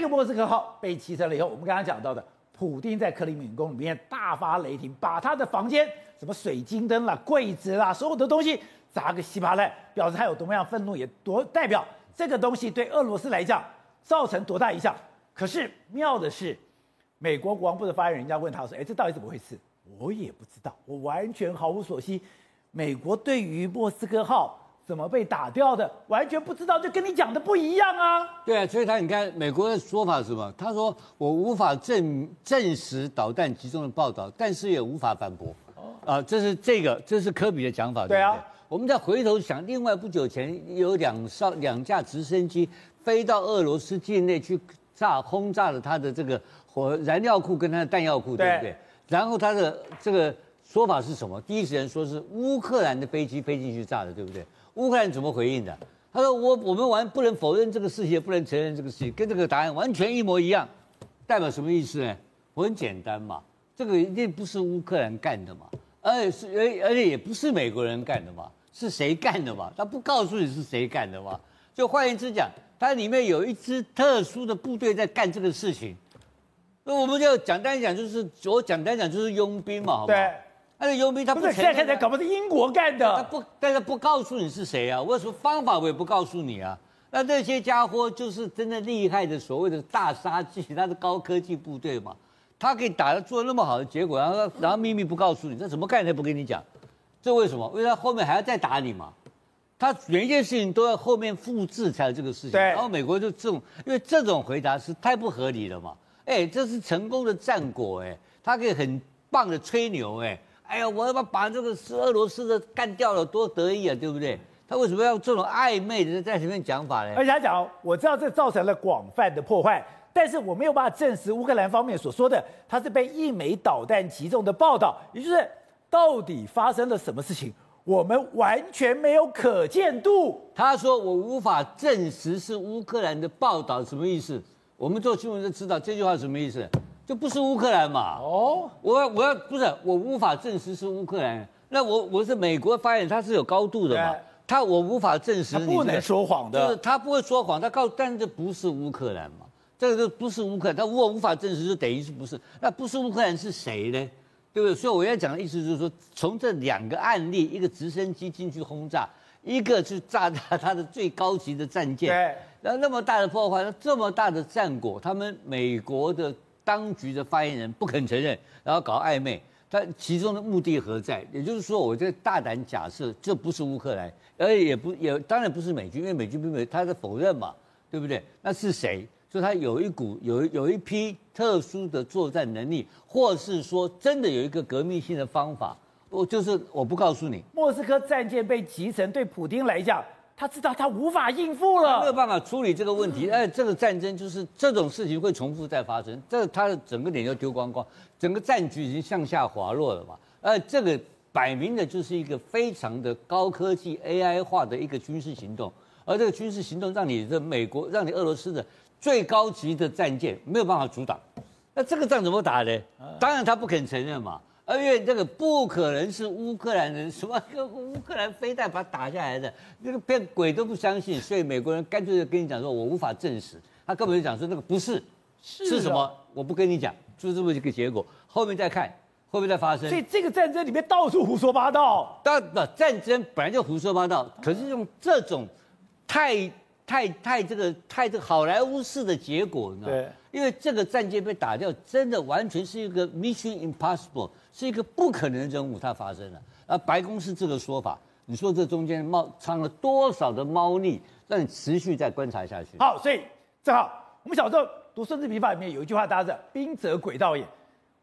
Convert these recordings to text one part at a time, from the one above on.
这个莫斯科号被击沉了以后，我们刚刚讲到的，普丁在克里米林宫里面大发雷霆，把他的房间什么水晶灯啦、柜子啦，所有的东西砸个稀巴烂，表示他有多么样愤怒，也多代表这个东西对俄罗斯来讲造成多大影响。可是妙的是，美国国防部的发言人，人家问他说：“哎，这到底怎么回事？”我也不知道，我完全毫无所悉。美国对于莫斯科号怎么被打掉的，完全不知道，就跟你讲的不一样啊。对啊，所以他你看，美国的说法是什么？他说我无法证证实导弹集中的报道，但是也无法反驳。哦，啊，这是这个，这是科比的讲法。对啊，对我们再回头想，另外不久前有两艘两架直升机飞到俄罗斯境内去炸轰炸了他的这个火燃料库跟他的弹药库，对，对不对？然后他的这个。说法是什么？第一时间说是乌克兰的飞机飞进去炸的，对不对？乌克兰怎么回应的？他说我我们完不能否认这个事情，也不能承认这个事情，跟这个答案完全一模一样，代表什么意思呢？我很简单嘛，这个一定不是乌克兰干的嘛，而且是而而且也不是美国人干的嘛，是谁干的嘛？他不告诉你是谁干的嘛？就换言之讲，它里面有一支特殊的部队在干这个事情，那我们就简单讲，就是我简单讲就是佣兵嘛，好不好？那个佣兵他不是现在才搞不好是英国干的，他不，但是不告诉你是谁啊？我说方法我也不告诉你啊。那那些家伙就是真的厉害的所谓的大杀器，他是高科技部队嘛，他可以打的做那么好的结果，然后然后秘密不告诉你，这怎么干他不跟你讲？这为什么？因为他后面还要再打你嘛。他每一件事情都要后面复制才有这个事情。对。然后美国就这种，因为这种回答是太不合理了嘛。哎，这是成功的战果哎，他可以很棒的吹牛哎。哎呀，我要把把这个是俄罗斯的干掉了，多得意啊，对不对？他为什么要这种暧昧的在前面讲法呢？而且他讲，我知道这造成了广泛的破坏，但是我没有办法证实乌克兰方面所说的他是被一枚导弹击中的报道，也就是到底发生了什么事情，我们完全没有可见度。他说我无法证实是乌克兰的报道，什么意思？我们做新闻就知道这句话什么意思。就不是乌克兰嘛？哦，我要我要不是我无法证实是乌克兰，那我我是美国发言，他是有高度的嘛？他我无法证实，他不能说谎的，就是他不会说谎，他告诉，但这不是乌克兰嘛？这个就不是乌克兰，他如果无法证实，就等于是不是？那不是乌克兰是谁呢？对不对？所以我要讲的意思就是说，从这两个案例，一个直升机进去轰炸，一个是炸他他的最高级的战舰，对，然后那么大的破坏，这么大的战果，他们美国的。当局的发言人不肯承认，然后搞暧昧，他其中的目的何在？也就是说，我这大胆假设，这不是乌克兰，而也不也当然不是美军，因为美军并没有他在否认嘛，对不对？那是谁？所以他有一股有有一批特殊的作战能力，或是说真的有一个革命性的方法，我就是我不告诉你。莫斯科战舰被击沉，对普丁来讲。他知道他无法应付了，没有办法处理这个问题。哎，这个战争就是这种事情会重复再发生，这他的整个脸就丢光光，整个战局已经向下滑落了嘛。呃，这个摆明的就是一个非常的高科技 AI 化的一个军事行动，而这个军事行动让你的美国，让你俄罗斯的最高级的战舰没有办法阻挡，那这个仗怎么打呢？当然他不肯承认嘛。而因为这个不可能是乌克兰人什么乌克兰飞弹把它打下来的，那个变鬼都不相信，所以美国人干脆就跟你讲说，我无法证实，他根本就讲说那个不是，是，是什么？我不跟你讲，就是这么一个结果，后面再看会不会再发生。所以这个战争里面到处胡说八道。当然，战争本来就胡说八道，可是用这种太太太这个太这个好莱坞式的结果呢？对，因为这个战舰被打掉，真的完全是一个 mission impossible。是一个不可能的任务，它发生了。而白宫是这个说法，你说这中间猫藏了多少的猫腻，让你持续再观察下去。好，所以正好我们小时候读《孙子兵法》里面有一句话，大家知道“兵者，诡道也”。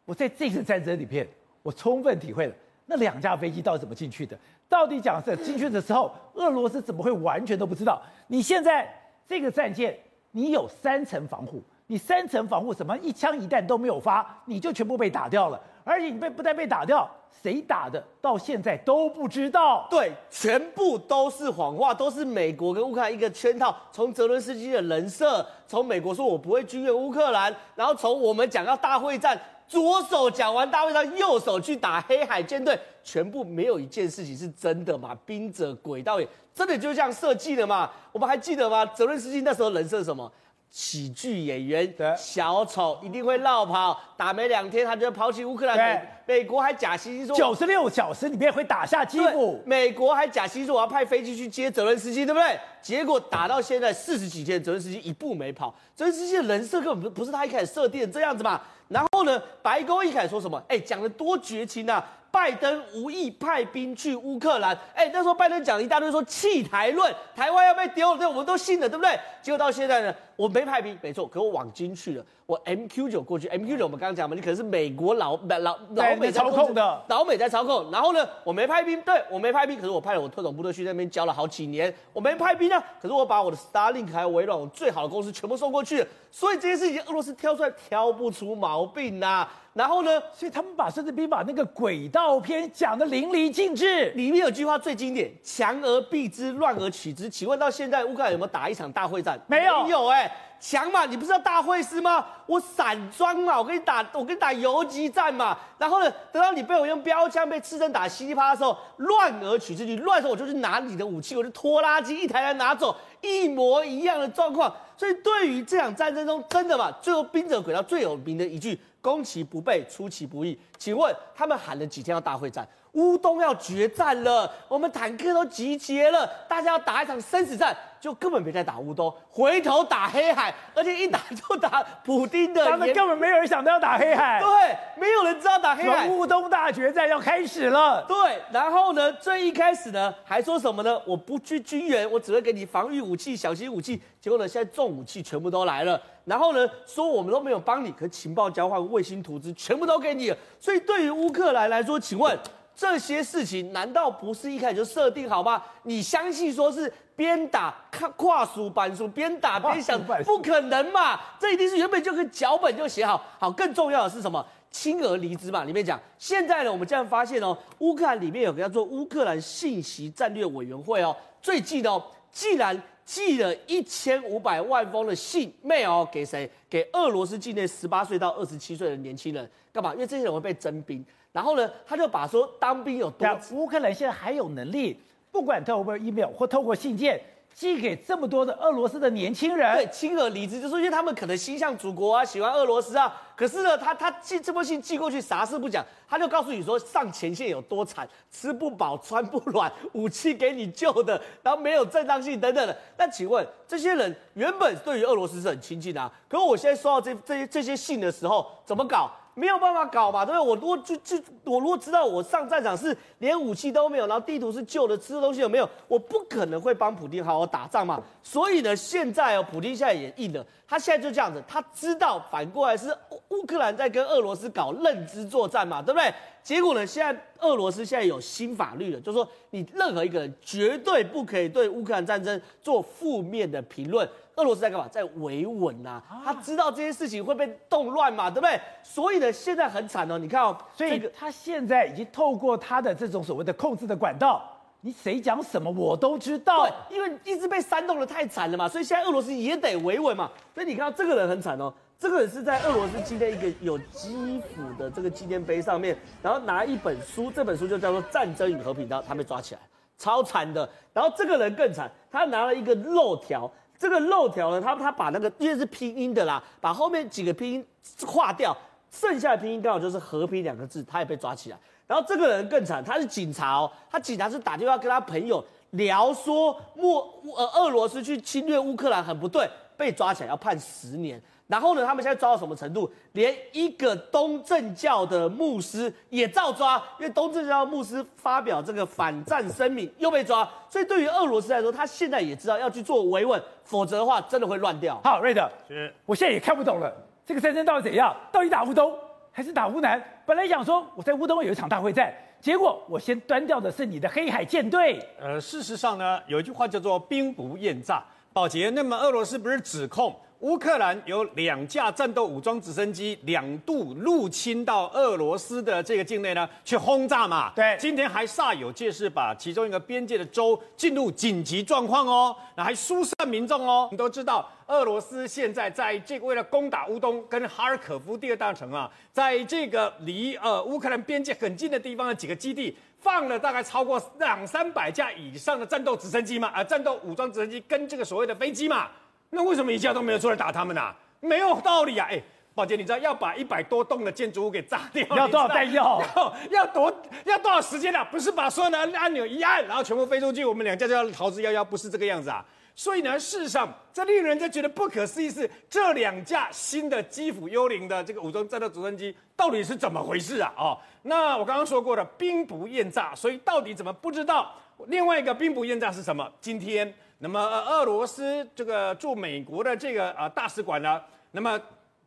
我在这次战争里面，我充分体会了那两架飞机到底怎么进去的。到底讲是进去的时候，俄罗斯怎么会完全都不知道？你现在这个战舰，你有三层防护，你三层防护什么？一枪一弹都没有发，你就全部被打掉了。而且你被不但被打掉，谁打的到现在都不知道。对，全部都是谎话，都是美国跟乌克兰一个圈套。从泽伦斯基的人设，从美国说我不会军援乌克兰，然后从我们讲到大会战，左手讲完大会战，右手去打黑海舰队，全部没有一件事情是真的嘛？兵者，诡道也，真的就这样设计的嘛？我们还记得吗？泽伦斯基那时候人设什么？喜剧演员小丑一定会落跑，打没两天他就抛弃乌克兰。美美国还假惺惺说九十六小时里面会打下基辅。美国还假惺惺说我要派飞机去接泽伦斯基，对不对？结果打到现在四十几天，泽伦斯基一步没跑。泽伦斯基的人设根本不不是他一开始设定的这样子嘛。然后呢，白宫一开始说什么？哎，讲的多绝情啊！拜登无意派兵去乌克兰，哎，那时候拜登讲一大堆说弃台论，台湾要被丢了，这我们都信了，对不对？结果到现在呢，我没派兵，没错，可我往金去了，我 MQ 九过去，MQ 九我们刚刚讲嘛，你可能是美国老老老美操控的，老美在操控。然后呢，我没派兵，对我没派兵，可是我派了我特种部队去那边教了好几年，我没派兵啊，可是我把我的 Starlink 还有微软我最好的公司全部送过去了，所以这些事情俄罗斯挑出来挑不出毛病呐、啊。然后呢，所以他们把《孙子兵法》那个轨道篇讲得淋漓尽致，里面有句话最经典：“强而避之，乱而取之。”请问到现在乌克兰有没有打一场大会战？没有，没有哎、欸，强嘛，你不是要大会师吗？我散装嘛，我跟你打，我跟你打游击战嘛。然后呢，等到你被我用标枪被刺针打稀里啪的时候，乱而取之，你乱的时候我就去拿你的武器，我就拖拉机一台台拿走，一模一样的状况。所以对于这场战争中，真的嘛，最后兵者诡道最有名的一句。攻其不备，出其不意。请问他们喊了几天要大会战？乌东要决战了，我们坦克都集结了，大家要打一场生死战，就根本别再打乌东，回头打黑海，而且一打就打普丁的。他们根本没有人想到要打黑海，对，没有人知道打黑海。乌东大决战要开始了，对。然后呢，最一开始呢，还说什么呢？我不去军援，我只会给你防御武器、小型武器。结果呢，现在重武器全部都来了。然后呢，说我们都没有帮你，可情报交换、卫星图资全部都给你了。所以对于乌克兰来说，请问。这些事情难道不是一开始就设定好吗？你相信说是边打跨跨数板书边打边想，不可能嘛？这一定是原本就跟脚本就写好。好，更重要的是什么？亲俄离之嘛，里面讲。现在呢，我们这样发现哦，乌克兰里面有个叫做乌克兰信息战略委员会哦，最近哦，既然寄了一千五百万封的信 mail 给谁？给俄罗斯境内十八岁到二十七岁的年轻人，干嘛？因为这些人会被征兵。然后呢，他就把说当兵有多，乌克兰现在还有能力，不管透过 email 或透过信件寄给这么多的俄罗斯的年轻人，对，亲而离之，就是因为他们可能心向祖国啊，喜欢俄罗斯啊。可是呢，他他寄这封信寄过去，啥事不讲，他就告诉你说上前线有多惨，吃不饱穿不暖，武器给你旧的，然后没有正当性等等的。那请问这些人原本对于俄罗斯是很亲近的啊，可是我现在收到这这些这些信的时候，怎么搞？没有办法搞嘛，对不对？我如果就就我如果知道我上战场是连武器都没有，然后地图是旧的，吃的东西有没有？我不可能会帮普京好好打仗嘛。所以呢，现在哦，普京现在也硬了，他现在就这样子，他知道反过来是乌克兰在跟俄罗斯搞认知作战嘛，对不对？结果呢，现在俄罗斯现在有新法律了，就是说你任何一个人绝对不可以对乌克兰战争做负面的评论。俄罗斯在干嘛？在维稳呐、啊，他知道这些事情会被动乱嘛，对不对？所以呢，现在很惨哦。你看哦，所以他现在已经透过他的这种所谓的控制的管道，你谁讲什么我都知道。因为一直被煽动的太惨了嘛，所以现在俄罗斯也得维稳嘛。所以你看到这个人很惨哦，这个是在俄罗斯纪念一个有基辅的这个纪念碑上面，然后拿一本书，这本书就叫做《战争与和平》，然后他被抓起来，超惨的。然后这个人更惨，他拿了一个漏条。这个漏条呢，他他把那个因为是拼音的啦，把后面几个拼音划掉，剩下的拼音刚好就是“和平”两个字，他也被抓起来。然后这个人更惨，他是警察哦，他警察是打电话跟他朋友聊说，莫呃俄罗斯去侵略乌克兰很不对，被抓起来要判十年。然后呢，他们现在抓到什么程度？连一个东正教的牧师也照抓，因为东正教牧师发表这个反战声明又被抓。所以对于俄罗斯来说，他现在也知道要去做维稳，否则的话真的会乱掉。好，瑞德，是，我现在也看不懂了，这个战争到底怎样？到底打乌东还是打乌南？本来想说我在乌东有一场大会战，结果我先端掉的是你的黑海舰队。呃，事实上呢，有一句话叫做“兵不厌诈”。宝杰，那么俄罗斯不是指控？乌克兰有两架战斗武装直升机两度入侵到俄罗斯的这个境内呢，去轰炸嘛。对，今天还煞有介事把其中一个边界的州进入紧急状况哦，那还疏散民众哦。你都知道，俄罗斯现在在这个为了攻打乌东跟哈尔可夫第二大城啊，在这个离呃乌克兰边界很近的地方的几个基地，放了大概超过两三百架以上的战斗直升机嘛，啊、呃，战斗武装直升机跟这个所谓的飞机嘛。那为什么一架都没有出来打他们啊？没有道理啊！哎，宝杰，你知道要把一百多栋的建筑物给炸掉，要多少弹药？要 要多要多少时间啊？不是把所有的按钮一按，然后全部飞出去，我们两架就要逃之夭夭，不是这个样子啊！所以呢，事实上，这令人家觉得不可思议是这两架新的基辅幽灵的这个武装战斗直升机到底是怎么回事啊？哦，那我刚刚说过了，兵不厌诈，所以到底怎么不知道？另外一个兵不厌诈是什么？今天，那么俄罗斯这个驻美国的这个啊大使馆呢，那么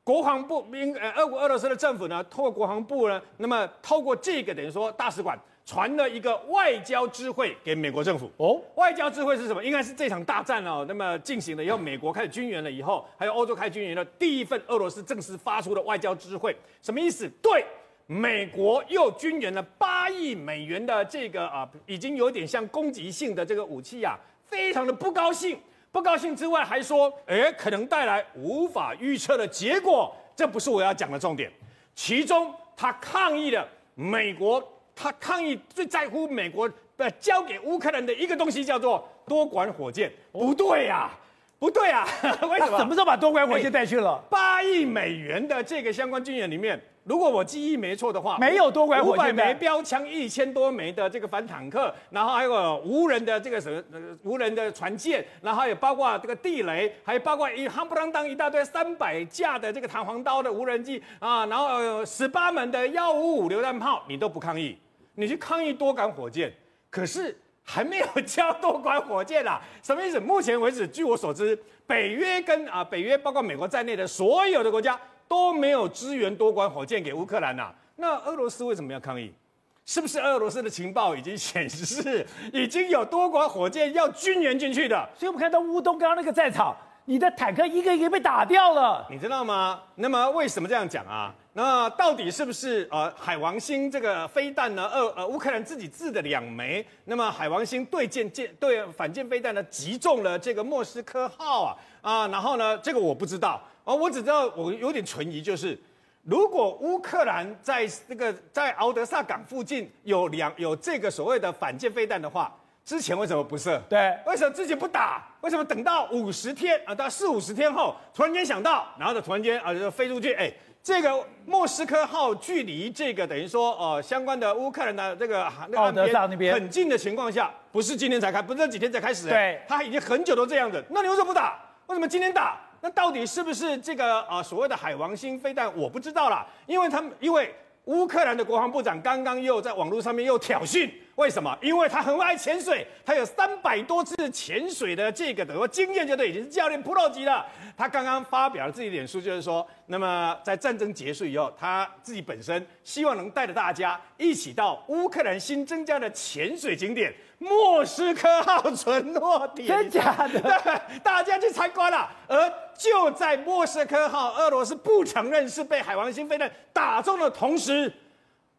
国防部兵呃俄国俄罗斯的政府呢，透过国防部呢，那么透过这个等于说大使馆。传了一个外交知会给美国政府哦，外交知会是什么？应该是这场大战哦，那么进行了以后，美国开始军援了以后，还有欧洲开始军援了第一份俄罗斯正式发出的外交知会，什么意思？对，美国又军援了八亿美元的这个啊，已经有点像攻击性的这个武器啊，非常的不高兴，不高兴之外还说，哎，可能带来无法预测的结果，这不是我要讲的重点，其中他抗议的美国。他抗议最在乎美国呃交给乌克兰的一个东西叫做多管火箭，不对呀、啊，不对呀、啊，为什么？什么时候把多管火箭带去了？八亿美元的这个相关军演里面，如果我记忆没错的话，没有多管火箭，五百枚标枪，一千多枚的这个反坦克，然后还有无人的这个什么无人的船舰，然后还有包括这个地雷，还有包括一夯不啷当一大堆三百架的这个弹簧刀的无人机啊，然后十八门的幺五五榴弹炮，你都不抗议？你去抗议多管火箭，可是还没有交多管火箭啊？什么意思？目前为止，据我所知，北约跟啊北约包括美国在内的所有的国家都没有支援多管火箭给乌克兰呐。那俄罗斯为什么要抗议？是不是俄罗斯的情报已经显示已经有多管火箭要军援进去的？所以我们看到乌东刚刚那个战场，你的坦克一个一个被打掉了，你知道吗？那么为什么这样讲啊？那到底是不是呃海王星这个飞弹呢？呃呃乌克兰自己制的两枚，那么海王星对舰舰对反舰飞弹呢击中了这个莫斯科号啊啊，然后呢这个我不知道哦，我只知道我有点存疑，就是如果乌克兰在这个在敖德萨港附近有两有这个所谓的反舰飞弹的话，之前为什么不射？对，为什么自己不打？为什么等到五十天啊，到四五十天后突然间想到，然后就突然间啊就飞出去哎？这个莫斯科号距离这个等于说呃相关的乌克兰的这个奥德萨那边很近的情况下，不是今天才开，不是这几天才开始，对，他已经很久都这样子。那你为什么不打？为什么今天打？那到底是不是这个呃所谓的海王星飞弹？我不知道啦，因为他们因为乌克兰的国防部长刚刚又在网络上面又挑衅。为什么？因为他很爱潜水，他有三百多次潜水的这个等于说经验，就对已经是教练 pro 级了。他刚刚发表了自己的脸书，就是说，那么在战争结束以后，他自己本身希望能带着大家一起到乌克兰新增加的潜水景点莫斯科号巡逻点，真假的？对，大家去参观了。而就在莫斯科号俄罗斯不承认是被海王星飞弹打中的同时。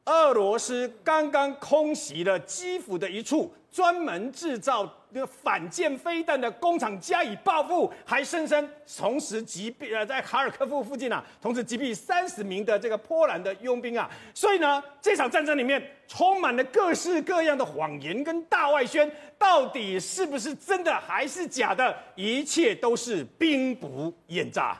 俄罗斯刚刚空袭了基辅的一处专门制造那反舰飞弹的工厂加以报复，还声称同时击毙呃在哈尔科夫附近啊，同时击毙三十名的这个波兰的佣兵啊。所以呢，这场战争里面充满了各式各样的谎言跟大外宣，到底是不是真的还是假的？一切都是兵不厌诈。